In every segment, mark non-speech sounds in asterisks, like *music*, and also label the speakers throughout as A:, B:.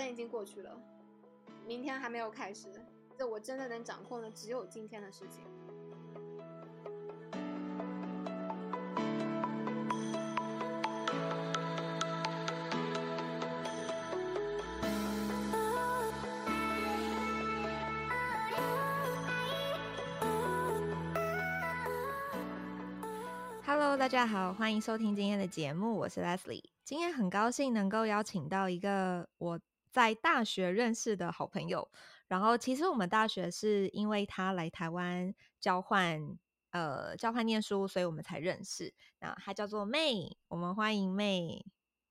A: 天已经过去了，明天还没有开始，这我真的能掌控的只有今天的事情。
B: Hello，大家好，欢迎收听今天的节目，我是 Leslie。今天很高兴能够邀请到一个我在大学认识的好朋友。然后，其实我们大学是因为他来台湾交换，呃，交换念书，所以我们才认识。那他叫做 May，我们欢迎 May。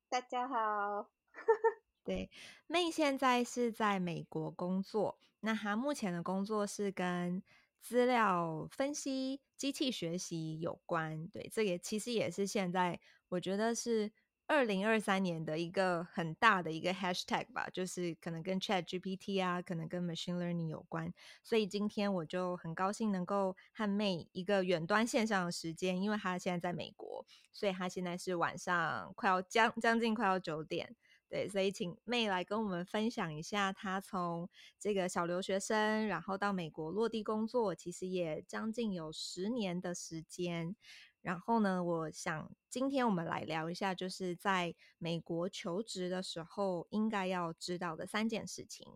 A: 大家好。*laughs*
B: 对，May 现在是在美国工作。那她目前的工作是跟资料分析、机器学习有关，对，这也其实也是现在我觉得是二零二三年的一个很大的一个 hashtag 吧，就是可能跟 Chat GPT 啊，可能跟 Machine Learning 有关。所以今天我就很高兴能够和 May 一个远端线上的时间，因为他现在在美国，所以他现在是晚上快要将将近快要九点。对，所以请 May 来跟我们分享一下，她从这个小留学生，然后到美国落地工作，其实也将近有十年的时间。然后呢，我想今天我们来聊一下，就是在美国求职的时候应该要知道的三件事情。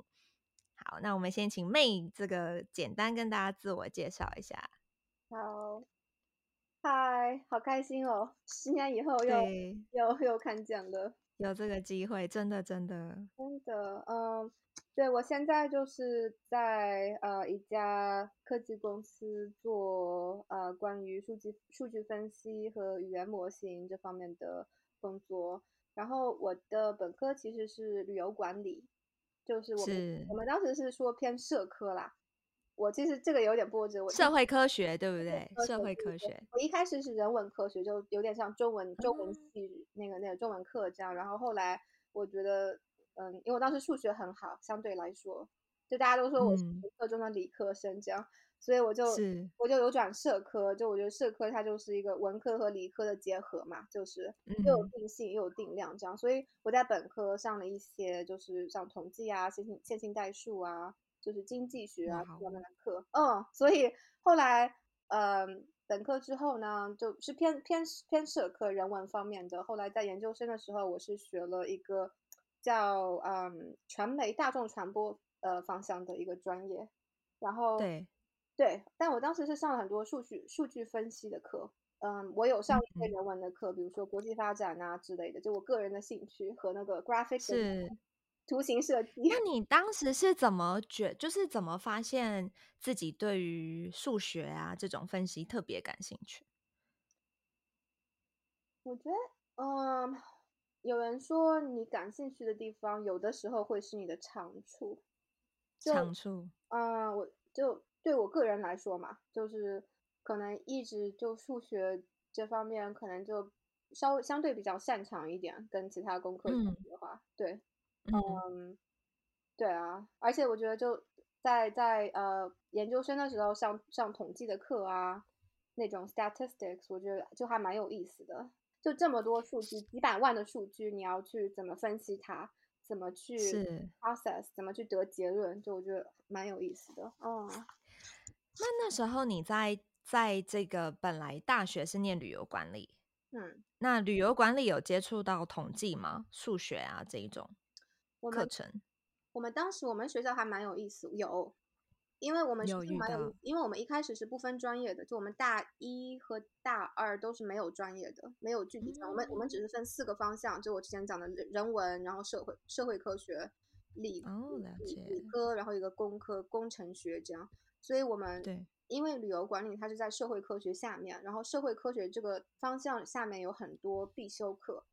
B: 好，那我们先请 May 这个简单跟大家自我介绍一下。
A: 好，嗨，好开心哦，*laughs* 十年以后又又又看见了。
B: 有这个机会，真的，真的，
A: 真的，嗯，对，我现在就是在呃一家科技公司做呃关于数据数据分析和语言模型这方面的工作。然后我的本科其实是旅游管理，就是我们是我们当时是说偏社科啦。我其实这个有点波折，我
B: 社会科学对不对？社会科学。
A: 我一开始是人文科学，就有点像中文中文系那个那个中文课这样。然后后来我觉得，嗯，因为我当时数学很好，相对来说，就大家都说我是文科中的理科生这样，嗯、所以我就我就有转社科。就我觉得社科它就是一个文科和理科的结合嘛，就是又有定性又有定量这样。所以我在本科上了一些就是像统计啊、线性线性代数啊。就是经济学啊方面的课，嗯，所以后来，嗯、呃，本科之后呢，就是偏偏偏社科人文方面的。后来在研究生的时候，我是学了一个叫嗯传媒大众传播呃方向的一个专业，然后
B: 对。
A: 对，但我当时是上了很多数据数据分析的课，嗯，我有上一些人文的课，嗯、比如说国际发展啊之类的，就我个人的兴趣和那个 graphic
B: 是。
A: 图形设计。
B: 那你当时是怎么觉，就是怎么发现自己对于数学啊这种分析特别感兴趣？
A: 我觉得，嗯，有人说你感兴趣的地方，有的时候会是你的长处。
B: 长处。
A: 嗯，我就对我个人来说嘛，就是可能一直就数学这方面，可能就稍微相对比较擅长一点，跟其他功课相比的话，嗯、对。嗯，对啊，而且我觉得就在在呃研究生的时候上上统计的课啊，那种 statistics，我觉得就还蛮有意思的。就这么多数据，几百万的数据，你要去怎么分析它，怎么去 process，怎么去得结论，就我觉得蛮有意思的。嗯，
B: 那那时候你在在这个本来大学是念旅游管理，
A: 嗯，
B: 那旅游管理有接触到统计吗？数学啊这一种？课程。
A: 我，我们当时我们学校还蛮有意思，有，因为我们学校蛮有，有因为我们一开始是不分专业的，就我们大一和大二都是没有专业的，没有具体专、嗯，我们我们只是分四个方向，就我之前讲的人文，然后社会社会科学，理
B: 哦了解。
A: 理科，然后一个工科工程学这样，所以我们对，因为旅游管理它是在社会科学下面，然后社会科学这个方向下面有很多必修课。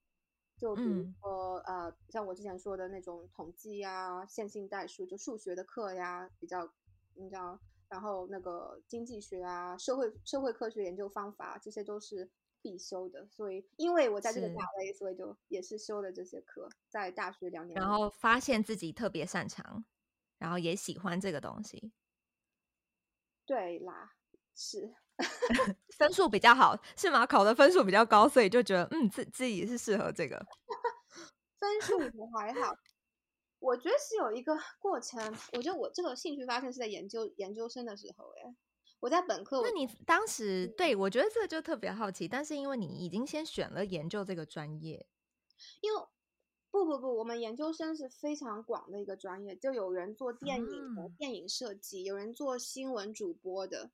A: 就比如说，嗯、呃，像我之前说的那种统计呀、线性代数，就数学的课呀，比较，你知道，然后那个经济学啊、社会社会科学研究方法，这些都是必修的。所以，因为我在这个大 A，所以就也是修的这些课，在大学两年，
B: 然后发现自己特别擅长，然后也喜欢这个东西。
A: 对啦，是。*laughs*
B: 分数比较好是吗？考的分数比较高，所以就觉得嗯，自自己是适合这个。*laughs*
A: 分数我还好，我觉得是有一个过程。我觉得我这个兴趣发现是在研究研究生的时候，哎，我在本科。
B: 那你当时对我觉得这个就特别好奇，但是因为你已经先选了研究这个专业，
A: 因为不不不，我们研究生是非常广的一个专业，就有人做电影的、嗯、电影设计，有人做新闻主播的，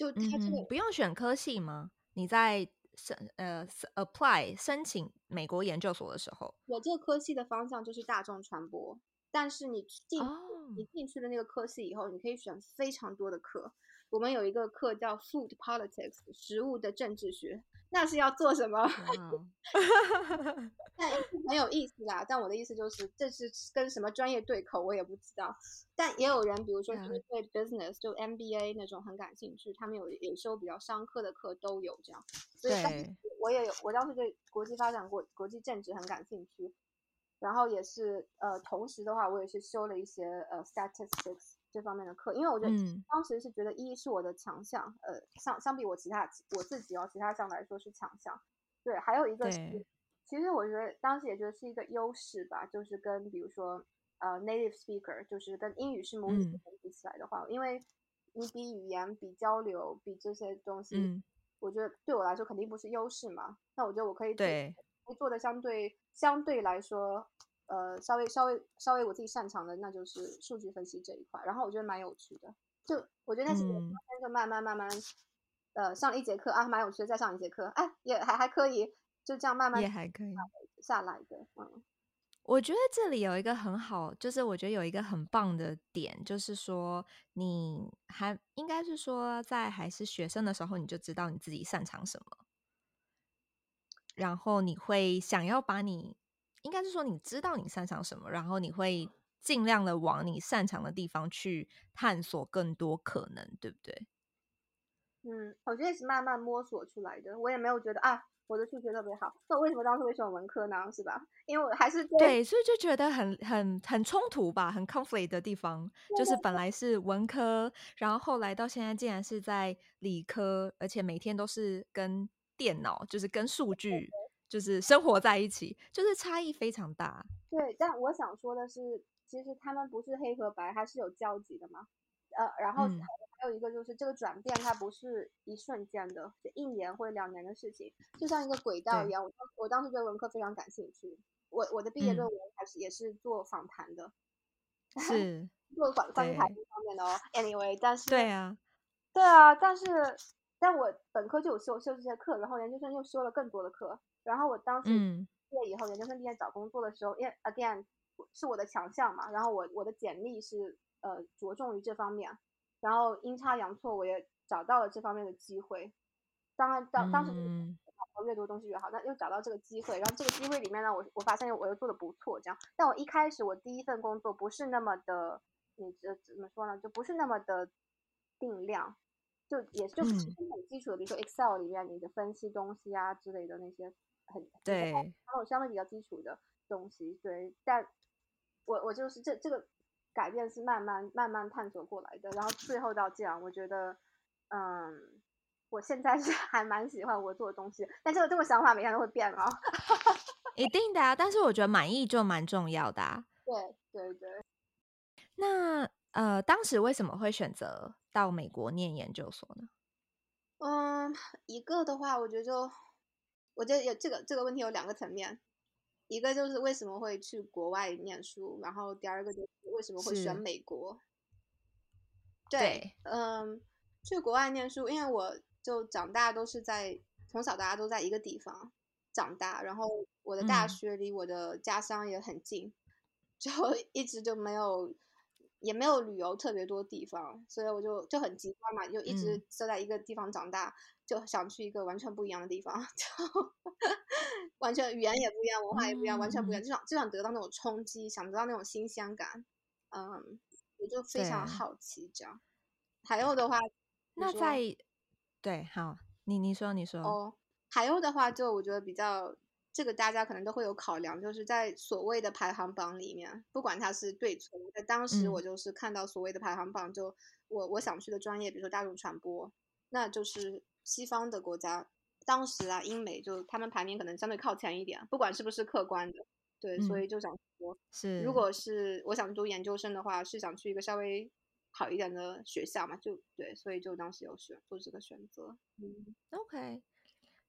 A: 就他这个、
B: 嗯、不用选科系吗？你在申呃 apply 申请美国研究所的时候，
A: 我这个科系的方向就是大众传播。但是你进、oh. 你进去了那个科系以后，你可以选非常多的课。我们有一个课叫 Food Politics，食物的政治学，那是要做什么？Wow. *laughs* *laughs* 但很有意思啦。但我的意思就是，这是跟什么专业对口，我也不知道。但也有人，比如说就是对 business、就 MBA 那种很感兴趣，他们有有时候比较商科的课都有这样。所以我也有，我当时对国际发展、国国际政治很感兴趣。然后也是呃，同时的话，我也是修了一些呃 statistics 这方面的课，因为我觉得当时是觉得一是我的强项，嗯、呃，相相比我其他我自己哦，其他项来说是强项。对，还有一个是，其实我觉得当时也觉得是一个优势吧，就是跟比如说呃 native speaker，就是跟英语是母语的人比起来的话，嗯、因为你比语言、比交流、比这些东西，嗯、我觉得对我来说肯定不是优势嘛。那我觉得我可以对。做的相对相对来说，呃，稍微稍微稍微我自己擅长的，那就是数据分析这一块。然后我觉得蛮有趣的，就我觉得那是就慢慢慢慢，呃，上一节课啊，蛮有趣的，再上一节课，哎，也还还可以，就这样慢慢
B: 也还可以
A: 下来的。嗯，
B: 我觉得这里有一个很好，就是我觉得有一个很棒的点，就是说你还应该是说在还是学生的时候，你就知道你自己擅长什么。然后你会想要把你，应该是说你知道你擅长什么，然后你会尽量的往你擅长的地方去探索更多可能，对不对？
A: 嗯，我觉得是慢慢摸索出来的。我也没有觉得啊，我的数学特别好，那为什么当时会选文科呢？是吧？因为我还是对，
B: 对，所以就觉得很很很冲突吧，很 conflict 的地方，就是本来是文科，然后后来到现在竟然是在理科，而且每天都是跟。电脑就是跟数据，就是生活在一起，就是差异非常大。
A: 对，但我想说的是，其实他们不是黑和白，还是有交集的嘛。呃，然后还有一个就是这个转变，它不是一瞬间的，就一年或者两年的事情，就像一个轨道一样。我我当时对文科非常感兴趣，我我的毕业论文还是也是做访谈的，*laughs*
B: 是
A: 做访访谈这方面的哦。Anyway，但是
B: 对啊，
A: 对啊，但是。但我本科就有修修这些课，然后研究生又修了更多的课。然后我当时毕业以后，嗯、研究生毕业找工作的时候，因为 again 是我的强项嘛，然后我我的简历是呃着重于这方面，然后阴差阳错我也找到了这方面的机会。当然当当时越多东西越好，那又找到这个机会，然后这个机会里面呢，我我发现我又做的不错，这样。但我一开始我第一份工作不是那么的，你这怎么说呢？就不是那么的定量。就也就很基础的，嗯，比如说 Excel 里面你的分析东西啊之类的那些很
B: 对，
A: 还有相对比较基础的东西，对。但我我就是这这个改变是慢慢慢慢探索过来的，然后最后到这样，我觉得嗯，我现在是还蛮喜欢我做的东西，但这个这个想法每天都会变啊，*laughs*
B: 一定的啊。但是我觉得满意就蛮重要的啊。*laughs*
A: 对对对。
B: 那呃，当时为什么会选择？到美国念研究所呢？
A: 嗯，一个的话，我觉得就，我觉得有这个这个问题有两个层面，一个就是为什么会去国外念书，然后第二个就是为什么会选美国。对，对，嗯，去国外念书，因为我就长大都是在从小大家都在一个地方长大，然后我的大学离我的家乡也很近，嗯，*laughs* 就一直就没有。也没有旅游特别多地方，所以我就就很极端嘛，就一直都在一个地方长大，嗯，就想去一个完全不一样的地方，*laughs* 就完全语言也不一样，文化也不一样，嗯，完全不一样，就想就想得到那种冲击，想得到那种新鲜感，嗯，我就非常好奇这样。还有的话，
B: 那在对，好，你你说你说
A: 哦，还有的话就我觉得比较。这个大家可能都会有考量，就是在所谓的排行榜里面，不管它是对错，在当时我就是看到所谓的排行榜，就我我想去的专业，比如说大众传播，那就是西方的国家，当时啊，英美就他们排名可能相对靠前一点，不管是不是客观的，对，所以就想说。
B: 是，
A: 如果是我想读研究生的话，是想去一个稍微好一点的学校嘛？就对，所以就当时有选做这个选择。嗯
B: ，OK。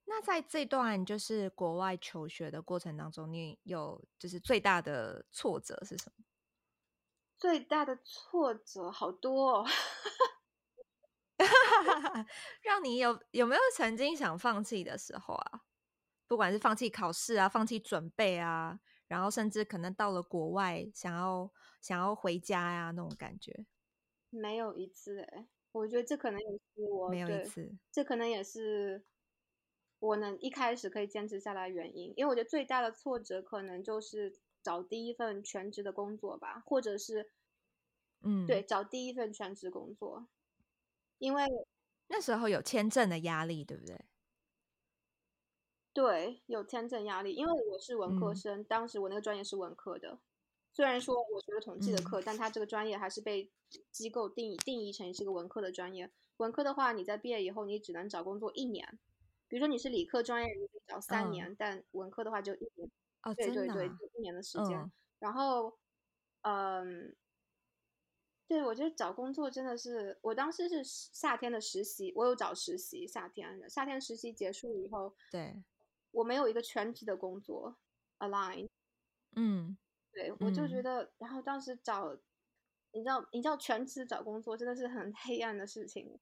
B: 那在这段就是国外求学的过程当中，你有就是最大的挫折是什么？
A: 最大的挫折好多哦，*laughs*
B: 让你有有没有曾经想放弃的时候啊？不管是放弃考试啊，放弃准备啊，然后甚至可能到了国外想要想要回家呀，那种感觉。
A: 没有一次哎，我觉得这可能也是我
B: 没有一次，
A: 这可能也是我能一开始可以坚持下来的原因。因为我觉得最大的挫折可能就是找第一份全职的工作吧，或者是
B: 嗯，
A: 对，找第一份全职工作，因为
B: 那时候有签证的压力，对不对？
A: 对，有签证压力，因为我是文科生，嗯、当时我那个专业是文科的。虽然说我学了统计的课，嗯、但他这个专业还是被机构定义定义成是一个文科的专业。文科的话，你在毕业以后，你只能找工作一年。比如说你是理科专业，你找三年，哦、但文科的话就一年。
B: 哦，
A: 对对对，
B: 就
A: 一年的时间。
B: 嗯、
A: 然后，嗯，对，我觉得找工作真的是，我当时是夏天的实习，我有找实习，夏天的夏天实习结束以后，
B: 对。
A: 我没有一个全职的工作，align，
B: 嗯，
A: 对，我就觉得，嗯、然后当时找，你知道，你知道全职找工作真的是很 *laughs* 黑暗的事情，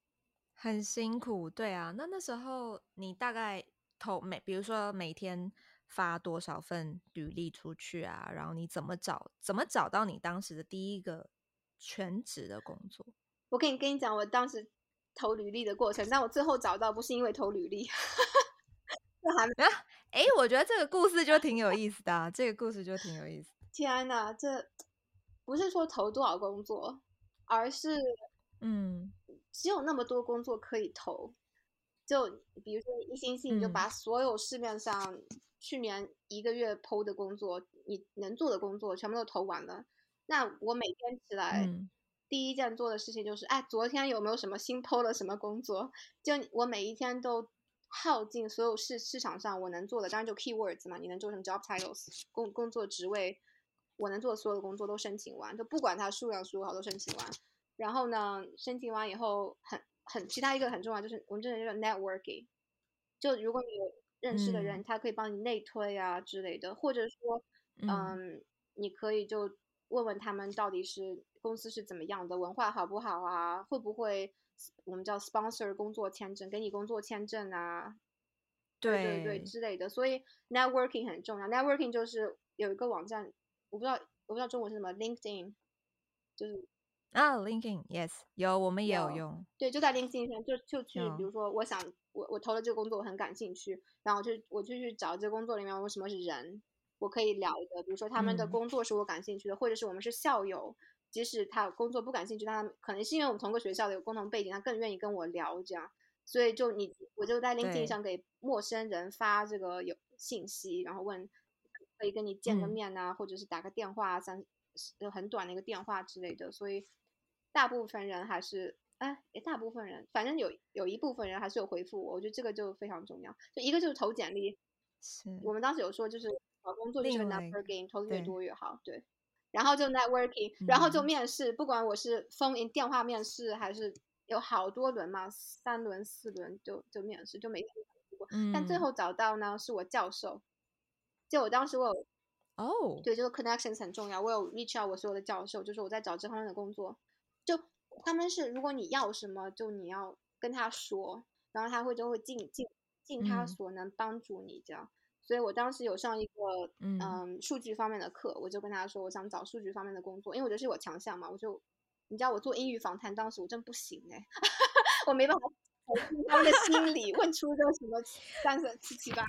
B: 很辛苦，对啊。那那时候你大概投每，比如说每天发多少份履历出去啊？然后你怎么找，怎么找到你当时的第一个全职的工作？
A: 我可以跟你讲我当时投履历的过程，但我最后找到不是因为投履历。*laughs*
B: 啊，哎，我觉得这个故事就挺有意思的啊，这个故事就挺有意思。
A: 天哪，这不是说投多少工作，而是，
B: 嗯，
A: 只有那么多工作可以投。就比如说一星期你就把所有市面上去年一个月 PO 的工作，你能做的工作全部都投完了。那我每天起来第一件做的事情就是，哎，昨天有没有什么新 PO 了什么工作？就我每一天都。耗尽所有市市场上我能做的，当然就 keywords 嘛，你能做什么 job titles 工工作职位，我能做的所有的工作都申请完，就不管它数量数好都申请完。然后呢，申请完以后很很其他一个很重要就是我们这里叫 networking，就如果你有认识的人，嗯、他可以帮你内推啊之类的，或者说嗯，嗯，你可以就问问他们到底是公司是怎么样的，文化好不好啊，会不会。我们叫 sponsor 工作签证，给你工作签证啊，对对对之类的。所以 networking 很重要。networking 就是有一个网站，我不知道我不知道中文是什么，LinkedIn，就是
B: 啊、oh，LinkedIn，yes，有我们也有用。
A: 对，就在 LinkedIn 上就就去，比如说我想我我投了这个工作，我很感兴趣，然后就我就去找这个工作里面有什么是人，我可以聊的，比如说他们的工作是我感兴趣的，嗯、或者是我们是校友。即使他工作不感兴趣，他可能是因为我们同个学校的有共同背景，他更愿意跟我聊这样。所以就你，我就在 LinkedIn 上给陌生人发这个有信息，然后问可以跟你见个面啊，嗯、或者是打个电话啊，三有很短的一个电话之类的。所以大部分人还是哎，大部分人反正有有一部分人还是有回复我，我觉得这个就非常重要。就一个就是投简历，
B: 是
A: 我们当时有说就是找工作就是 number game，投的越多越好，对。然后就 networking，然后就面试，嗯、不管我是 phone in 电话面试，还是有好多轮嘛，三轮四轮就就面试，就每天过。嗯、但最后找到呢，是我教授。就我当时我有
B: 哦，
A: 对，这个 connections 很重要，我有 reach out 我所有的教授，就是我在找这方面的工作。就他们是，如果你要什么，就你要跟他说，然后他会就会尽尽尽他所能帮助你这样。嗯所以我当时有上一个嗯，嗯数据方面的课，我就跟他说我想找数据方面的工作，因为我觉得是我强项嘛。我就你知道我做英语访谈，当时我真不行哎，*laughs* 我没办法 *laughs* 他们的心理问出个什么三三七七八。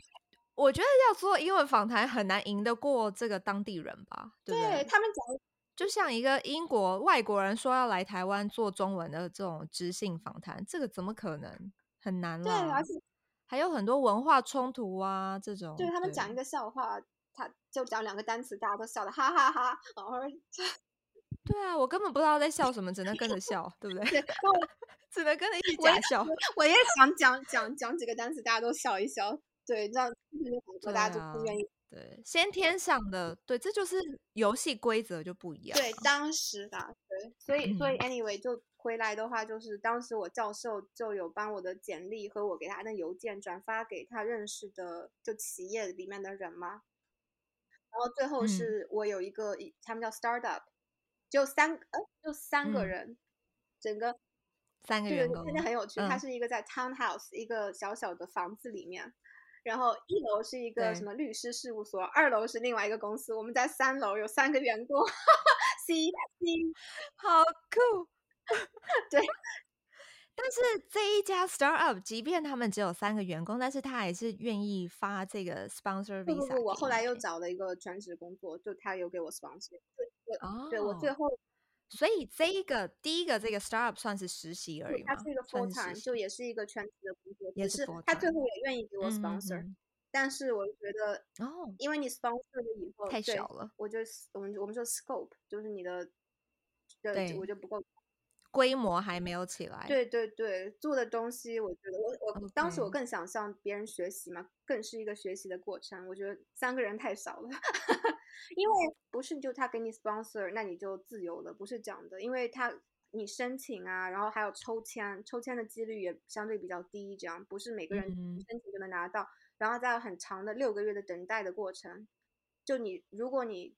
B: 我觉得要做英文访谈很难赢得过这个当地人吧？
A: 对，他们讲，
B: 就像一个英国外国人说要来台湾做中文的这种知性访谈，这个怎么可能？很难了。对，而且。还有很多文化冲突啊，这种。
A: 对，他们讲一个笑话，他就讲两个单词，大家都笑的哈哈哈哈。然后，
B: 对啊，我根本不知道在笑什么，只能跟着笑，对不对？
A: 对，*laughs*
B: 只能跟着一起假笑。
A: 我也，我也想讲讲讲几个单词，大家都笑一笑。对，这样大家就不愿意
B: 对，先天上的，对，这就是游戏规则就不一样。
A: 对，当时的，对，所以所以 anyway 就回来的话，就是当时我教授就有帮我的简历和我给他的邮件转发给他认识的就企业里面的人嘛。然后最后是我有一个，嗯、他们叫 startup，就三呃就三个人，嗯、整个
B: 三个员工，
A: 真的很有趣。它、嗯、是一个在 townhouse 一个小小的房子里面。然后一楼是一个什么律师事务所，二楼是另外一个公司。我们在三楼有三个员工，C C，
B: 好酷。*laughs*
A: 对，*laughs*
B: 但是这一家 startup，即便他们只有三个员工，但是他还是愿意发这个 sponsor visa。
A: 不不不，我后来又找了一个全职工作，就他有给我 sponsor。对，哦、对我最后，
B: 所以这一个第一个这个 startup 算是实习而已
A: 吗？它是一个 full time，就也是一个全职的也是他最后也愿意给我 sponsor，、嗯、但是我觉得哦，因为你 sponsor 了以后
B: 太小了，
A: 我就我们我们说 scope 就是你的，对，我就不够。
B: 规模还没有起来。
A: 对对对，做的东西，我觉得我我.当时我更想向别人学习嘛，更是一个学习的过程。我觉得三个人太少了，*laughs* 因为不是就他给你 sponsor，那你就自由了，不是这样的。因为他你申请啊，然后还有抽签，抽签的几率也相对比较低，这样不是每个人申请就能拿到。Mm -hmm. 然后再有很长的六个月的等待的过程，就你如果你，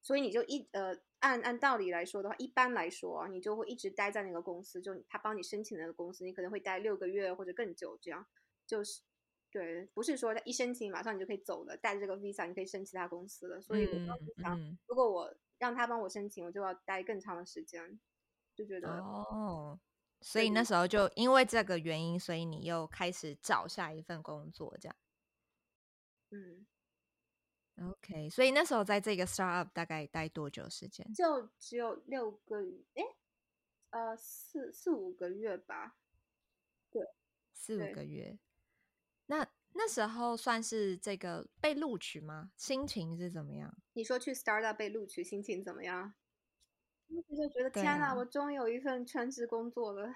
A: 所以你就一呃。按按道理来说的话，一般来说啊，你就会一直待在那个公司，就他帮你申请的那个公司，你可能会待六个月或者更久，这样就是对，不是说他一申请马上你就可以走了，带着这个 visa 你可以申其他公司了。所以我当时想，嗯嗯，如果我让他帮我申请，我就要待更长的时间，就觉得
B: 哦，所以那时候就因为这个原因，所以你又开始找下一份工作，这样，
A: 嗯。
B: OK，所以那时候在这个 startup 大概待多久时间？
A: 就只有六个月，哎，呃，四四五个月吧。对，
B: 四五个月。那那时候算是这个被录取吗？心情是怎么样？
A: 你说去 startup 被录取，心情怎么样？我就觉得天哪，啊，我终于有一份全职工作了，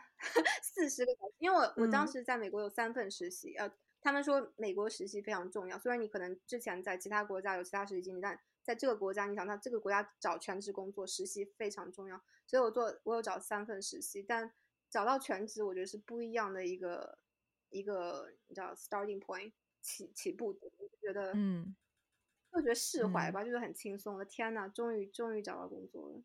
A: 四十个小时。因为我，嗯，我当时在美国有三份实习，呃。他们说美国实习非常重要，虽然你可能之前在其他国家有其他实习经历，但在这个国家，你想到这个国家找全职工作实习非常重要，所以我做我有找三份实习，但找到全职我觉得是不一样的一个一个你知道 starting point 起起步点，我就觉得嗯，就觉得释怀吧，嗯、就是很轻松的。天呐，终于终于找到工作了，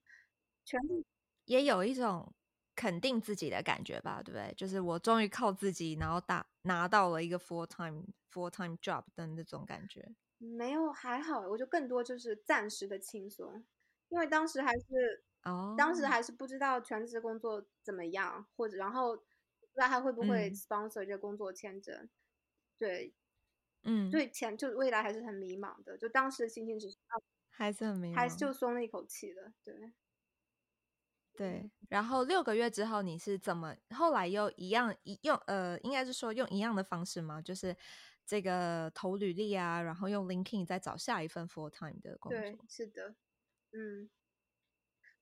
A: 全职
B: 也有一种。肯定自己的感觉吧，对不对？就是我终于靠自己，然后打拿到了一个 full time full time job 的那种感觉。
A: 没有，还好，我就更多就是暂时的轻松，因为当时还是哦，当时还是不知道全职工作怎么样，或者然后不知道他会不会 sponsor 这个工作签证。嗯、对，嗯，对，前就未来还是很迷茫的，就当时的心情只是
B: 还是很迷茫，
A: 还是就松了一口气的，对。
B: 对，然后六个月之后你是怎么后来又一样一用呃，应该是说用一样的方式吗？就是这个投履历啊，然后用 LinkedIn 再找下一份 full time 的工作。
A: 对，是的，嗯，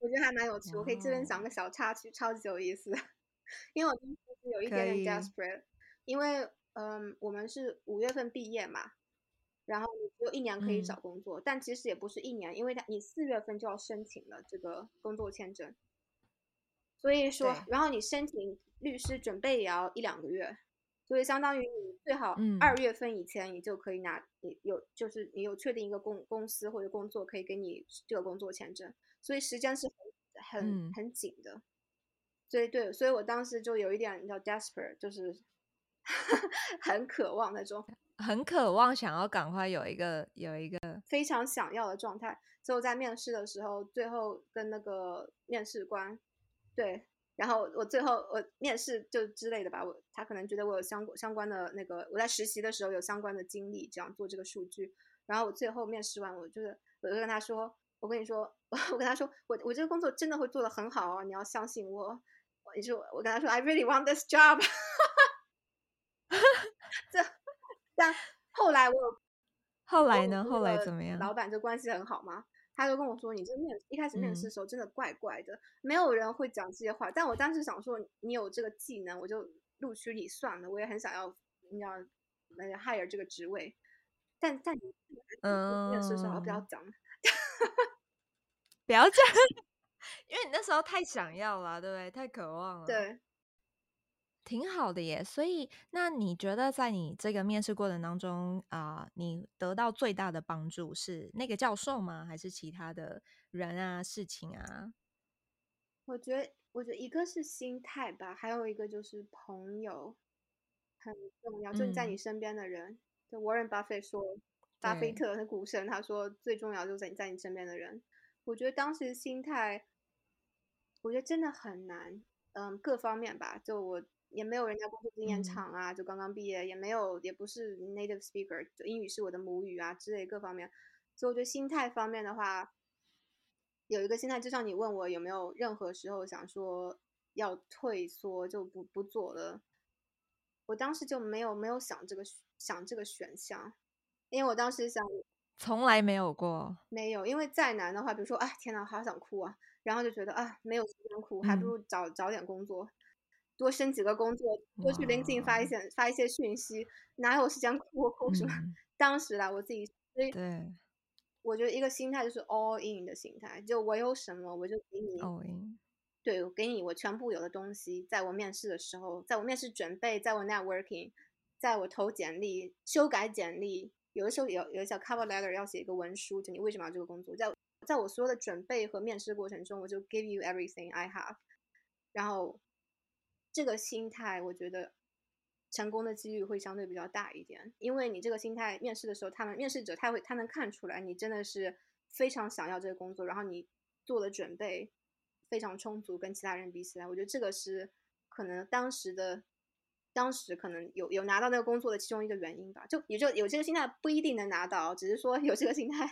A: 我觉得还蛮有趣。我可以这边讲个小插曲，超级有意思。*laughs* 因为我当时有一点点 desperate，因为嗯，我们是五月份毕业嘛，然后你只有一年可以找工作，嗯，但其实也不是一年，因为他你四月份就要申请了这个工作签证。所以说，然后你申请律师准备也要一两个月，所以相当于你最好二月份以前你就可以拿，你有就是你有确定一个公公司或者工作可以给你这个工作签证，所以时间是很很很紧的。所以对，所以我当时就有一点叫 desperate，就是 *laughs* 很渴望那种，
B: 很渴望想要赶快有一个有一个
A: 非常想要的状态。所以我在面试的时候，最后跟那个面试官。对，然后我最后我面试就之类的吧，我他可能觉得我有相相关的那个，我在实习的时候有相关的经历，这样做这个数据。然后我最后面试完，我就是我就跟他说，我跟你说，*laughs* 我跟他说，我我这个工作真的会做得很好哦，你要相信我。我就我跟他说，I really want this job。*laughs* 这但后来我
B: 后来呢？后来怎么样？
A: 老板就关系很好吗？他就跟我说：“你这面一开始面试的时候真的怪怪的，嗯、没有人会讲这些话。但我当时想说，你有这个技能，我就录取你算了。我也很想要，你要那个 hire 这个职位。但但你嗯面试的时候不要讲，
B: 不要讲，*laughs* 因为你那时候太想要了，对不对？太渴望了。
A: 对。
B: 挺好的耶，所以那你觉得在你这个面试过程当中啊、呃，你得到最大的帮助是那个教授吗？还是其他的人啊、事情啊？
A: 我觉得，我觉得一个是心态吧，还有一个就是朋友很重要，就是在你身边的人。嗯、就 Warren Buffett 说，巴菲特的股神，他说最重要就是在你在你身边的人。我觉得当时心态，我觉得真的很难，嗯，各方面吧，就我。也没有人家工作经验长啊，就刚刚毕业，也没有，也不是 native speaker，就英语是我的母语啊之类各方面，所以我觉得心态方面的话，有一个心态，就像你问我有没有任何时候想说要退缩就不不做了，我当时就没有没有想这个想这个选项，因为我当时想
B: 从来没有过，
A: 没有，因为再难的话，比如说哎天呐，好想哭啊，然后就觉得啊没有时间哭，还不如找、嗯、找点工作。多升几个工作，多去 LinkedIn 发一些发一些讯息，哪有时间哭哭什么？嗯、当时啦，我自己，所以对，我觉得一个心态就是 all in 的心态，就我有什么我就给你，all in，对，我给你我全部有的东西，在我面试的时候，在我面试准备，在我 networking，在我投简历、修改简历，有的时候有有一小 cover letter 要写一个文书，就你为什么要这个工作，在在我所有的准备和面试过程中，我就 give you everything I have，然后。这个心态，我觉得成功的几率会相对比较大一点，因为你这个心态，面试的时候，他们面试者他会他能看出来你真的是非常想要这个工作，然后你做的准备非常充足，跟其他人比起来，我觉得这个是可能当时的当时可能有有拿到那个工作的其中一个原因吧。就也就有这个心态不一定能拿到，只是说有这个心态，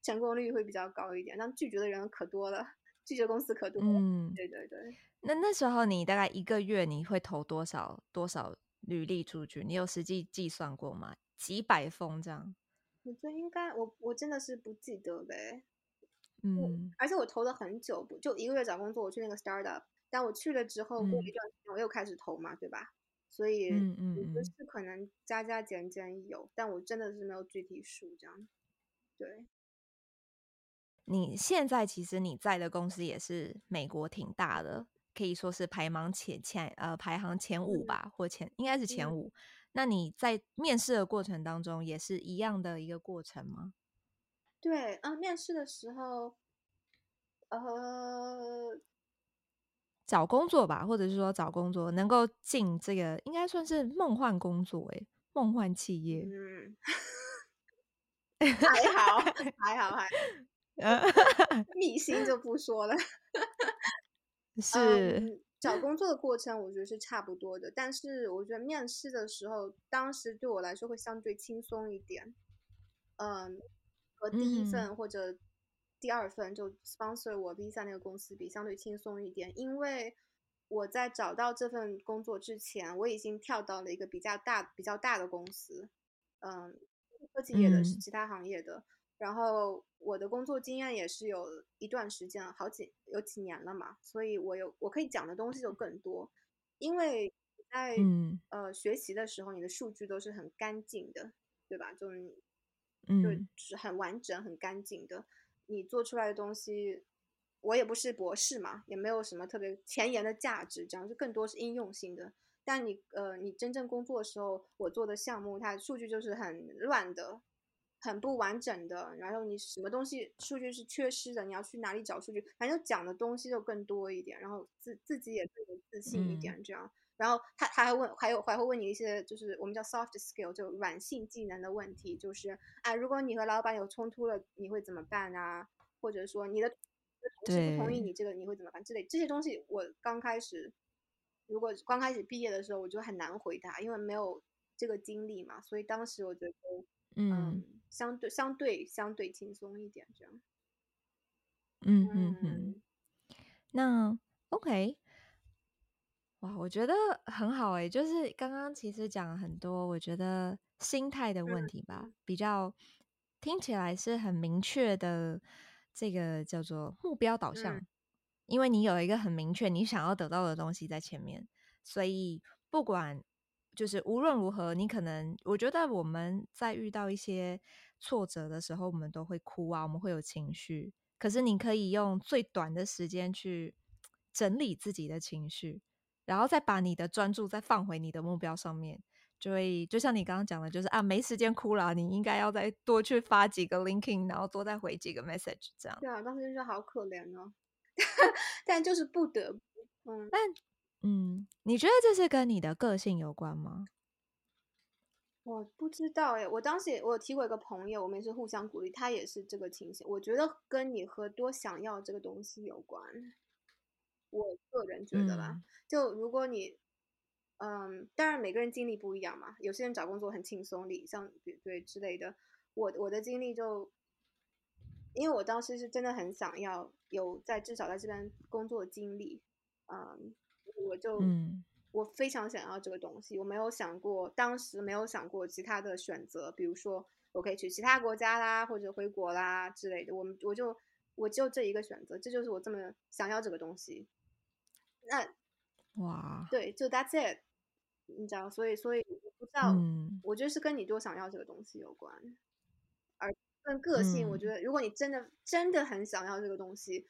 A: 成功率会比较高一点。但拒绝的人可多了，拒绝公司可多了。嗯，对对对。
B: 那那时候你大概一个月你会投多少多少履历出去？你有实际计算过吗？几百封这样？
A: 我觉得应该，我我真的是不记得呗。
B: 嗯，
A: 而且我投了很久，就一个月找工作，我去那个 startup，但我去了之后过一段时间我又开始投嘛，嗯、对吧？所以嗯嗯，我觉得是可能加加减减有，但我真的是没有具体数这样。对。
B: 你现在其实你在的公司也是美国挺大的。可以说是排行前前呃排行前五吧，嗯、或前应该是前五。嗯、那你在面试的过程当中也是一样的一个过程吗？
A: 对啊，面试的时候，呃，
B: 找工作吧，或者是说找工作能够进这个，应该算是梦幻工作诶，梦幻企业。
A: 嗯，还好，还好，还好，*laughs* *laughs* 秘辛就不说了。
B: 是、
A: 嗯、*laughs* 找工作的过程，我觉得是差不多的。但是我觉得面试的时候，当时对我来说会相对轻松一点。嗯，和第一份或者第二份就 sponsor 我 visa 那个公司比，相对轻松一点。因为我在找到这份工作之前，我已经跳到了一个比较大、比较大的公司。嗯，科技业的，是其他行业的。嗯然后我的工作经验也是有一段时间，好几有几年了嘛，所以我有我可以讲的东西就更多，因为在、嗯、呃学习的时候，你的数据都是很干净的，对吧？就就是很完整、很干净的，你做出来的东西，我也不是博士嘛，也没有什么特别前沿的价值，这样就更多是应用性的。但你呃你真正工作的时候，我做的项目，它数据就是很乱的。很不完整的，然后你什么东西数据是缺失的，你要去哪里找数据？反正讲的东西就更多一点，然后自自己也更有自信一点，这样。嗯、然后他他还问，还有还会问你一些就是我们叫 soft skill，就软性技能的问题，就是啊，如果你和老板有冲突了，你会怎么办啊？或者说你的同事不同意你这个，你会怎么办？之类这些东西，我刚开始如果刚开始毕业的时候，我就很难回答，因为没有这个经历嘛，所以当时我觉得嗯。嗯相对相对相对轻松一点，这样。
B: 嗯嗯嗯。那 OK，哇，我觉得很好哎、欸，就是刚刚其实讲了很多，我觉得心态的问题吧，嗯、比较听起来是很明确的，这个叫做目标导向，嗯、因为你有一个很明确你想要得到的东西在前面，所以不管。就是无论如何，你可能我觉得我们在遇到一些挫折的时候，我们都会哭啊，我们会有情绪。可是你可以用最短的时间去整理自己的情绪，然后再把你的专注再放回你的目标上面。就会就像你刚刚讲的，就是啊，没时间哭了，你应该要再多去发几个 linking，然后多再回几个 message，这样。
A: 对啊，当时就觉得好可怜哦，*laughs* 但就是不得不，嗯，
B: 但。嗯，你觉得这是跟你的个性有关吗？
A: 我不知道哎，我当时也我有提过一个朋友，我们也是互相鼓励，他也是这个情形。我觉得跟你和多想要这个东西有关。我个人觉得啦，嗯、就如果你，嗯，当然每个人经历不一样嘛，有些人找工作很轻松，理想对之类的。我我的经历就，因为我当时是真的很想要有在至少在这边工作经历，嗯。我就，嗯，我非常想要这个东西，我没有想过，当时没有想过其他的选择，比如说我可以去其他国家啦，或者回国啦之类的。我们我就我就这一个选择，这就是我这么想要这个东西。那，哇，对，就 that's it，你知道，所以所以我不知道，嗯，我觉得是跟你多想要这个东西有关，而跟个性，我觉得如果你真的真的很想要这个东西，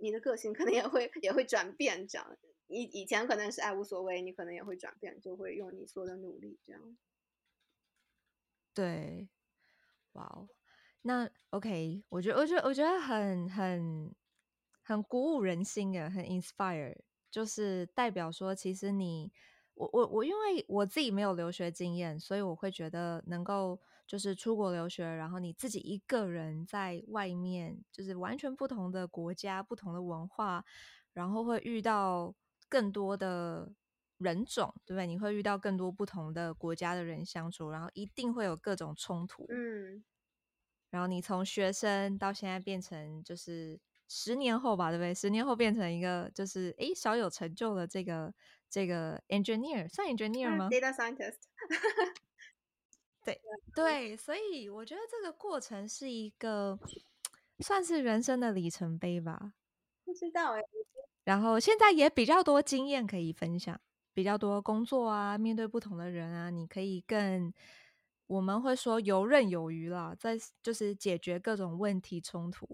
A: 你的个性可能也会也会转变，这样。以以前可能是爱无所谓，你可能也会转变，就会用你所有的努力这样。
B: 对，哇哦，那 OK，我觉得我觉得我觉得很很很鼓舞人心的，很 inspire，就是代表说，其实你我我我因为我自己没有留学经验，所以我会觉得能够就是出国留学，然后你自己一个人在外面，就是完全不同的国家、不同的文化，然后会遇到。更多的人种，对不对？你会遇到更多不同的国家的人相处，然后一定会有各种冲突。
A: 嗯，
B: 然后你从学生到现在变成，就是十年后吧，对不对？十年后变成一个就是诶小有成就的这个这个 engineer，算 engineer 吗
A: ？Data scientist。
B: 对 *laughs* 对，所以我觉得这个过程是一个算是人生的里程碑吧。
A: 不知道哎。
B: 然后现在也比较多经验可以分享，比较多工作啊，面对不同的人啊，你可以更，我们会说游刃有余啦，在就是解决各种问题冲突，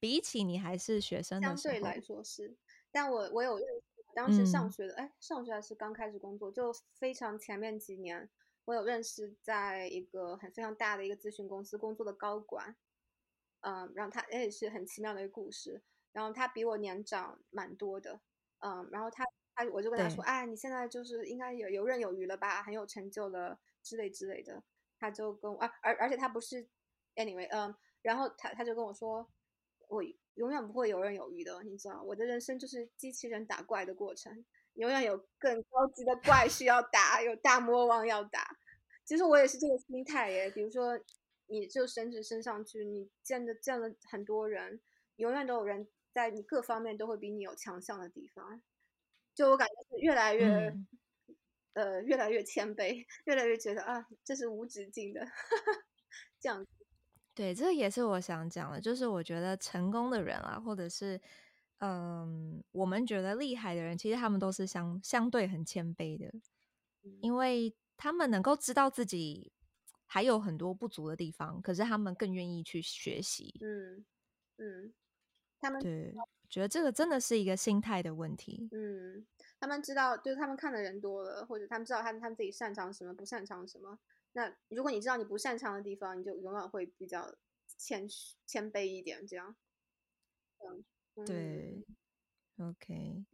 B: 比起你还是学生的时候，
A: 相对来说是。但我我有认识，当时上学的，哎、嗯，上学还是刚开始工作，就非常前面几年，我有认识在一个很非常大的一个咨询公司工作的高管，嗯，然后他也是很奇妙的一个故事。然后他比我年长蛮多的，嗯，然后他他我就跟他说，哎，你现在就是应该也游刃有余了吧，很有成就了之类之类的。他就跟我，啊，而而且他不是，anyway，嗯，然后他他就跟我说，我永远不会游刃有余的，你知道，我的人生就是机器人打怪的过程，永远有更高级的怪需要打，有大魔王要打。其实我也是这个心态耶，比如说，你就升职升上去，你见的见了很多人，永远都有人。在你各方面都会比你有强项的地方，就我感觉是越来越，嗯、呃，越来越谦卑，越来越觉得啊，这是无止境的，*laughs* 这样子。
B: 对，这也是我想讲的，就是我觉得成功的人啊，或者是嗯，我们觉得厉害的人，其实他们都是相相对很谦卑的，嗯、因为他们能够知道自己还有很多不足的地方，可是他们更愿意去学习。
A: 嗯嗯。他们
B: 对，觉得这个真的是一个心态的问题。
A: 嗯，他们知道，就是他们看的人多了，或者他们知道他们他们自己擅长什么，不擅长什么。那如果你知道你不擅长的地方，你就永远会比较谦虚、谦卑一点，这样。
B: 嗯、对，OK。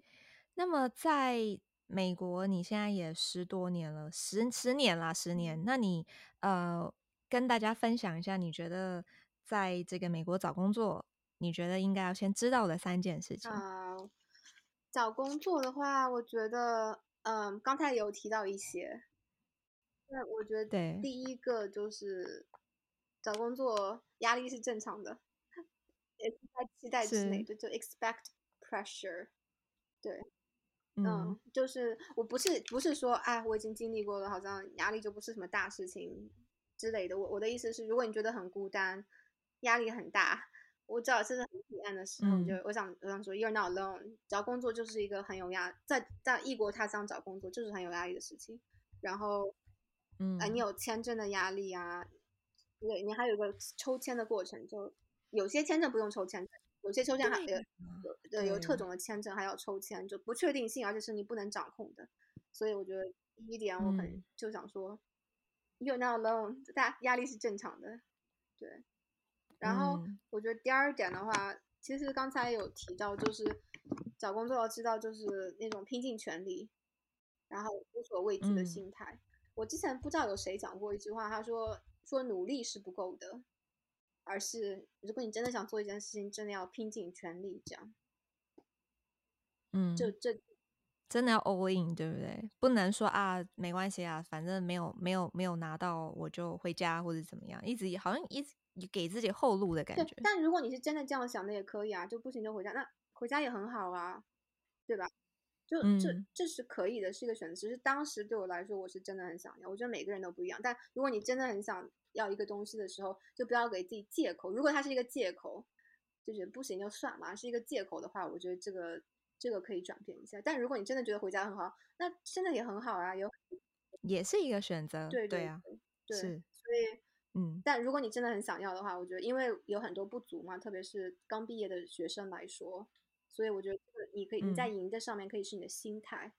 B: 那么在美国，你现在也十多年了，十十年啦，十年。那你呃，跟大家分享一下，你觉得在这个美国找工作？你觉得应该要先知道的三件事情。
A: Uh, 找工作的话，我觉得，嗯，刚才有提到一些。那我觉得，第一个就是找工作压力是正常的，也是在期待之内，就就 expect pressure。对，嗯，嗯，就是我不是不是说，哎，我已经经历过了，好像压力就不是什么大事情之类的。我我的意思是，如果你觉得很孤单，压力很大。我知道这是很黑暗的时候，嗯、就我想我想说，You're not alone。找工作就是一个很有压，在在异国他乡找工作就是很有压力的事情。然后，
B: 嗯，
A: 啊，你有签证的压力啊，对，你还有个抽签的过程，就有些签证不用抽签，有些抽签还有有对有特种的签证还要抽签，就不确定性，而且是你不能掌控的。所以我觉得第一点，我可能就想说、嗯、，You're not alone，大家压力是正常的，对。然后我觉得第二点的话，其实刚才有提到，就是找工作要知道，就是那种拼尽全力。然后无所畏惧的心态。嗯、我之前不知道有谁讲过一句话，他说说努力是不够的，而是如果你真的想做一件事情，真的要拼尽全力这样。
B: 嗯，
A: 就这
B: 真的要 all in，对不对？不能说啊，没关系啊，反正没有没有没有拿到，我就回家或者怎么样，一直好像一直给自己后路的感觉。
A: 但如果你是真的这样想的，也可以啊，就不行就回家，那回家也很好啊，对吧？就这这是可以的，是一个选择。只是当时对我来说，我是真的很想要。我觉得每个人都不一样。但如果你真的很想要一个东西的时候，就不要给自己借口。如果它是一个借口，就是不行就算嘛。是一个借口的话，我觉得这个这个可以转变一下。但如果你真的觉得回家很好，那真的也很好啊，有
B: 也是一个选择。
A: 对对，
B: 对啊，
A: 对，
B: 是。
A: 所以
B: 嗯，
A: 但如果你真的很想要的话，我觉得因为有很多不足嘛，特别是刚毕业的学生来说。所以我觉得你可以你在赢的上面可以是你的心态，嗯、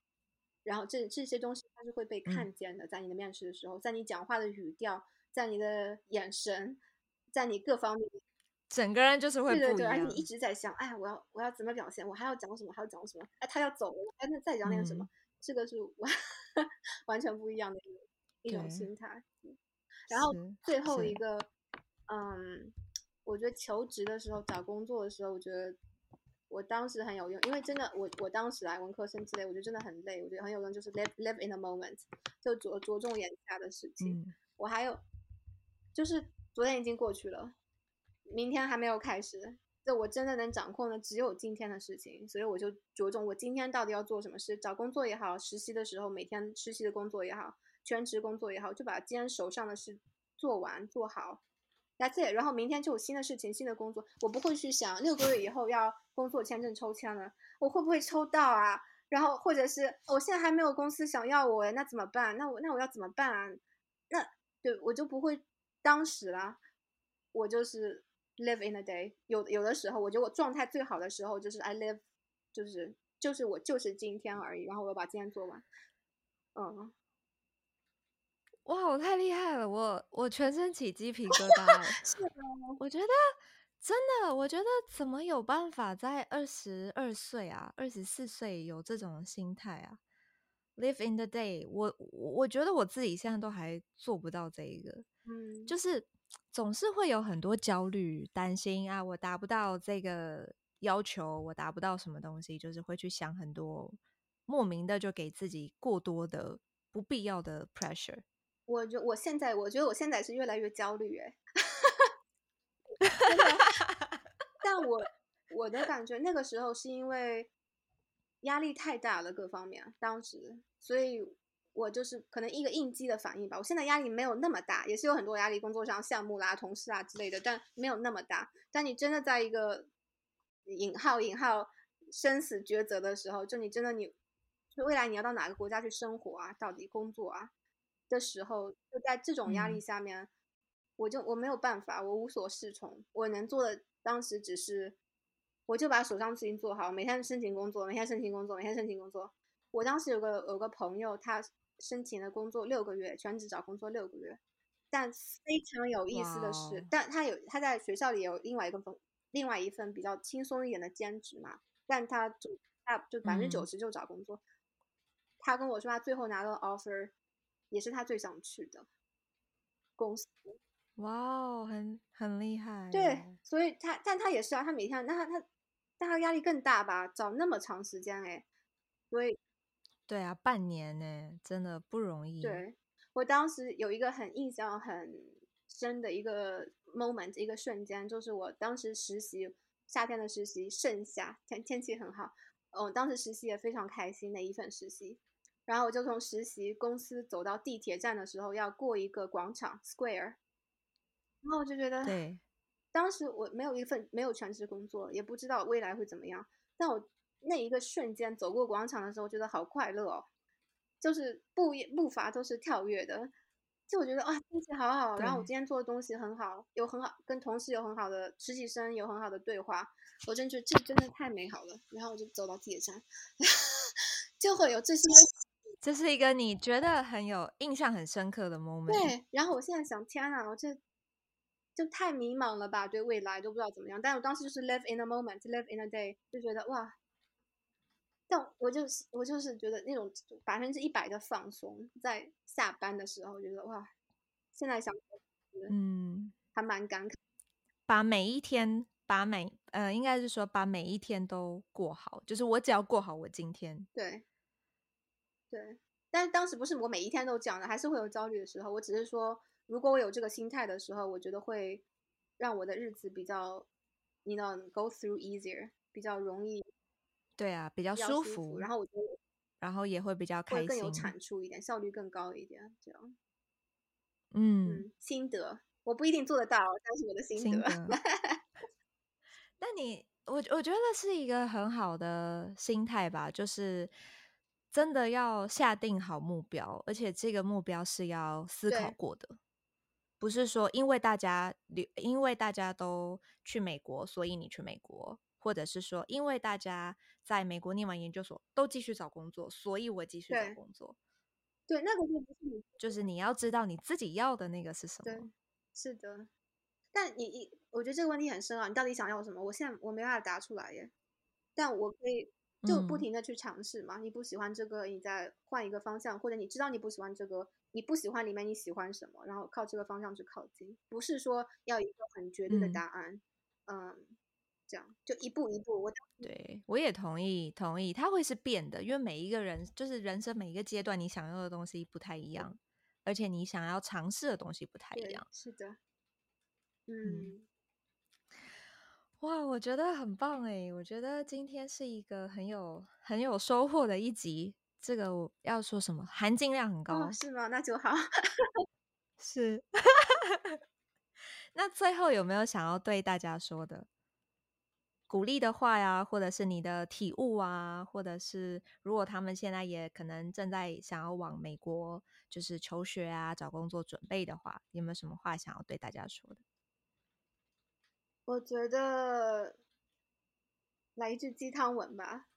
A: 然后这这些东西它是会被看见的，在你的面试的时候，在你讲话的语调，在你的眼神，在你各方面，
B: 整个人就是会。
A: 对对对，而且你一直在想，哎，我要我要怎么表现？我还要讲什么？还要讲什么？哎，他要走了，哎，那再讲点什么？嗯、这个是完 *laughs* 完全不一样的一种心态。然后最后一个，嗯，我觉得求职的时候，找工作的时候，我觉得。我当时很有用，因为真的，我我当时来文科生之类，我觉得真的很累。我觉得很有用，就是 live live in the moment，就着着重眼下的事情。
B: 嗯、
A: 我还有，就是昨天已经过去了，明天还没有开始，就我真的能掌控的只有今天的事情，所以我就着重我今天到底要做什么事。找工作也好，实习的时候每天实习的工作也好，全职工作也好，就把今天手上的事做完做好。那次然后明天就有新的事情、新的工作，我不会去想六个月以后要工作签证抽签了，我会不会抽到啊？然后或者是我现在还没有公司想要我，那怎么办？那我那我要怎么办啊？那对我就不会当时啦，我就是 live in the day。有有的时候，我觉得我状态最好的时候就是 I live，就是就是我就是今天而已，然后我要把今天做完，嗯。
B: 哇，我太厉害了！我全身起鸡皮疙瘩。
A: 是的，
B: 我觉得真的，我觉得怎么有办法在二十二岁啊，二十四岁有这种心态啊？Live in the day，我我觉得我自己现在都还做不到这一个。
A: 嗯，
B: 就是总是会有很多焦虑、担心啊，我达不到这个要求，我达不到什么东西，就是会去想很多，莫名的就给自己过多的不必要的 pressure。
A: 我觉我现在，我觉得我现在是越来越焦虑哎，但我我的感觉那个时候是因为压力太大了，各方面当时，所以我就是可能一个应激的反应吧。我现在压力没有那么大，也是有很多压力，工作上项目啦、同事啊之类的，但没有那么大。但你真的在一个引号引号生死抉择的时候，就你真的你，就未来你要到哪个国家去生活啊？到底工作啊？的时候，就在这种压力下面，嗯、我就我没有办法，我无所适从。我能做的当时只是，我就把手上事情做好，每天申请工作，每天申请工作，每天申请工作。我当时有个有个朋友，他申请了工作六个月，全职找工作六个月。但非常有意思的是，但他有他在学校里有另外一个份，另外一份比较轻松一点的兼职嘛。但他就他就百分之九十就找工作。嗯、他跟我说，他最后拿到 offer。也是他最想去的公司，
B: 哇哦，很很厉害。
A: 对，所以他，但他也是啊，他每天，那他他，但他压力更大吧？找那么长时间哎，所以，
B: 对啊，半年呢，真的不容易。
A: 对，我当时有一个很印象很深的一个 moment，一个瞬间，就是我当时实习，夏天的实习，盛夏，天天气很好，嗯，当时实习也非常开心的一份实习。然后我就从实习公司走到地铁站的时候，要过一个广场 square，然后我就觉得，
B: 对，
A: 当时我没有一份没有全职工作，也不知道未来会怎么样。但我那一个瞬间走过广场的时候，我觉得好快乐哦，就是步步伐都是跳跃的，就我觉得啊，天气好好。然后我今天做的东西很好，有很好跟同事有很好的实习生有很好的对话，我真觉得这真的太美好了。然后我就走到地铁站，*laughs* 就会有这些。
B: 这是一个你觉得很有印象、很深刻的 moment。
A: 对，然后我现在想，天哪，我这就太迷茫了吧？对未来都不知道怎么样。但我当时就是 live in a moment，live in a day，就觉得哇。但我就是我就是觉得那种百分之一百的放松，在下班的时候觉得哇，现在想，嗯，还蛮感慨。
B: 把每一天，把每呃，应该是说把每一天都过好，就是我只要过好我今天。
A: 对。对，但是当时不是我每一天都讲的，还是会有焦虑的时候。我只是说，如果我有这个心态的时候，我觉得会让我的日子比较，你 you know go through easier，比较容易。
B: 对啊，比较舒服。
A: 舒服然后我觉得，
B: 然后也会比较开心，
A: 更有产出一点，效率更高一点，这样。
B: 嗯，
A: 嗯，心得，我不一定做得到，但是我的心得。心得
B: 但你，我我觉得是一个很好的心态吧，就是。真的要下定好目标，而且这个目标是要思考过的，不是说因为大家因为大家都去美国，所以你去美国，或者是说因为大家在美国念完研究所都继续找工作，所以我继续找工作。
A: 对，对，那个就不是你，
B: 就是你要知道你自己要的那个是什么。
A: 对，是的。但你你，我觉得这个问题很深啊，你到底想要什么？我现在我没办法答出来耶，但我可以。就不停的去尝试嘛，嗯，你不喜欢这个，你再换一个方向，或者你知道你不喜欢这个，你不喜欢里面你喜欢什么，然后靠这个方向去靠近，不是说要一个很绝对的答案，嗯，嗯，这样就一步一步。我
B: 对我也同意，同意，它会是变的，因为每一个人就是人生每一个阶段，你想要的东西不太一样，而且你想要尝试的东西不太一样，
A: 是的，嗯。嗯
B: 哇，我觉得很棒哎！我觉得今天是一个很有很有收获的一集。这个我要说什么？含金量很高，
A: 哦、是吗？那就好。*laughs*
B: 是。*laughs* 那最后有没有想要对大家说的鼓励的话呀？或者是你的体悟啊？或者是如果他们现在也可能正在想要往美国就是求学啊、找工作准备的话，有没有什么话想要对大家说的？
A: 我觉得来一句鸡汤文吧。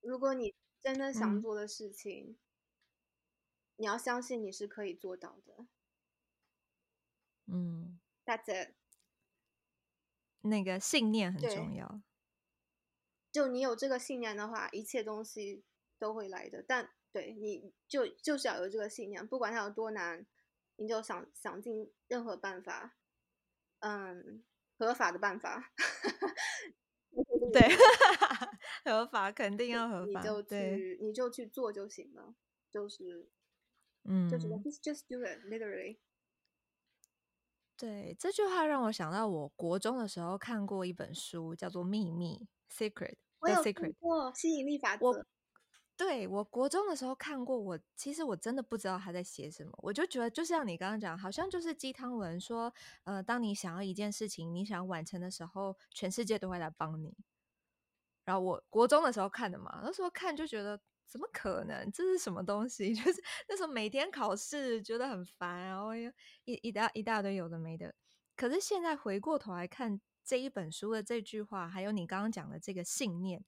A: 如果你真的想做的事情，嗯，你要相信你是可以做到的。
B: 嗯
A: ，That's it。
B: 那个信念很重要。
A: 就你有这个信念的话，一切东西都会来的。但对你就就是要有这个信念，不管它有多难，你就想想尽任何办法。嗯。合法的办法，
B: 对，合法肯定要合法，
A: 你就去，你就去做就行了，就是，嗯，就是 just do it literally。
B: 对，这句话让我想到，我国中的时候看过一本书，叫做《秘密》（Secret）。
A: 我有看过吸引力法则。
B: 对，我国中的时候看过，我其实我真的不知道他在写什么，我就觉得就像你刚刚讲，好像就是鸡汤文说，呃，当你想要一件事情，你想完成的时候，全世界都会来帮你。然后我国中的时候看的嘛，那时候看就觉得怎么可能？这是什么东西？*laughs* 就是那时候每天考试觉得很烦，然后一一大一大堆有的没的。可是现在回过头来看这一本书的这句话，还有你刚刚讲的这个信念。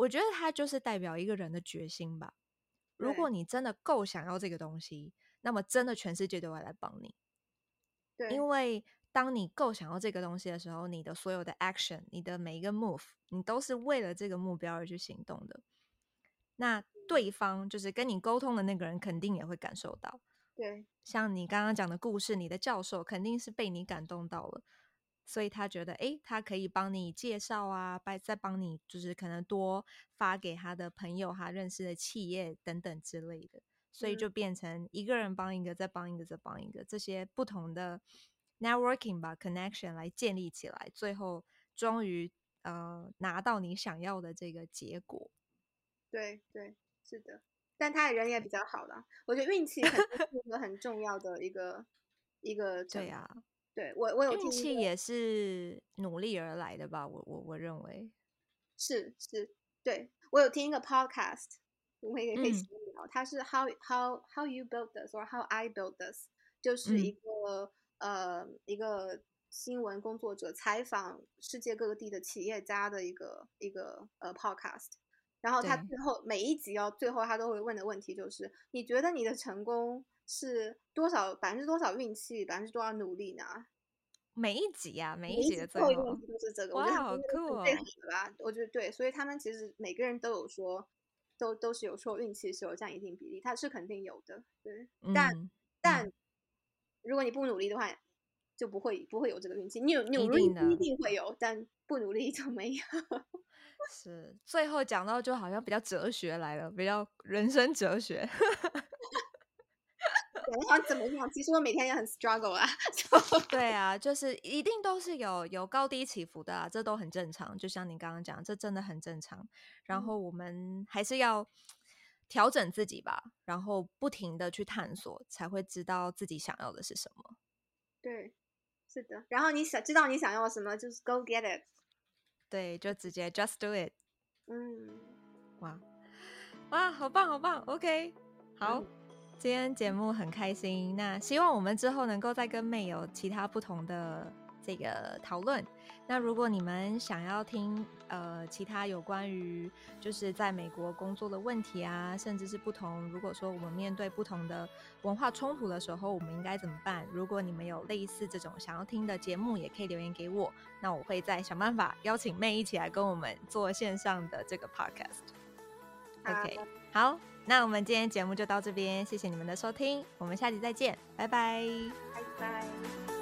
B: 我觉得它就是代表一个人的决心吧。如果你真的够想要这个东西，那么真的全世界都会来帮你。
A: 对，
B: 因为当你够想要这个东西的时候，你的所有的 action，你的每一个 move，你都是为了这个目标而去行动的。那对方就是跟你沟通的那个人，肯定也会感受到。
A: 对，
B: 像你刚刚讲的故事，你的教授肯定是被你感动到了。所以他觉得，诶，他可以帮你介绍啊，再帮你就是可能多发给他的朋友，他认识的企业等等之类的，所以就变成一个人帮一个，再帮一个，再帮一个，这些不同的 networking 吧，connection 来建立起来，最后终于呃拿到你想要的这个结果。
A: 对对，是的，但他人也比较好啦，我觉得运气肯定是一个很重要的一个一个。
B: 对呀。
A: 对我我有
B: 运气也是努力而来的吧？我我我认为
A: 是是，对我有听一个 podcast，我们也可以聊，嗯，它是 how how how you build this or how I build this，就是一个、嗯、呃一个新闻工作者采访世界各地的企业家的一个一个呃 podcast，然后他最后每一集哦，最后他都会问的问题就是，你觉得你的成功？是多少百分之多少运气，百分之多少努力呢？
B: 每一集呀、啊，每一集的最后一
A: 是这个，
B: 哇，好酷哦！
A: 我觉得对，所以他们其实每个人都有说，都都是有说运气是有占一定比例，他是肯定有的，对。嗯、但但、嗯、如果你不努力的话，就不会不会有这个运气。你有努力一定会有，但不努力就没有。
B: 是最后讲到就好像比较哲学来了，比较人生哲学。
A: 不管怎么样，其实我每天也很 struggle 啊。*laughs* *laughs*
B: 对啊，就是一定都是有有高低起伏的啊，这都很正常。就像你刚刚讲，这真的很正常。然后我们还是要调整自己吧，然后不停的去探索，才会知道自己想要的是什么。
A: 对，是的。然后你想知道你想要什么，就是 go get it。
B: 对，就直接 just do it。
A: 嗯，
B: 哇哇，好棒好棒，OK，好。嗯今天节目很开心，那希望我们之后能够再跟 May 有其他不同的这个讨论。那如果你们想要听呃其他有关于就是在美国工作的问题啊，甚至是不同，如果说我们面对不同的文化冲突的时候，我们应该怎么办？如果你们有类似这种想要听的节目，也可以留言给我，那我会再想办法邀请 May 一起来跟我们做线上的这个 podcast。OK，好。那我们今天节目就到这边，谢谢你们的收听，我们下集再见，拜拜，
A: 拜拜。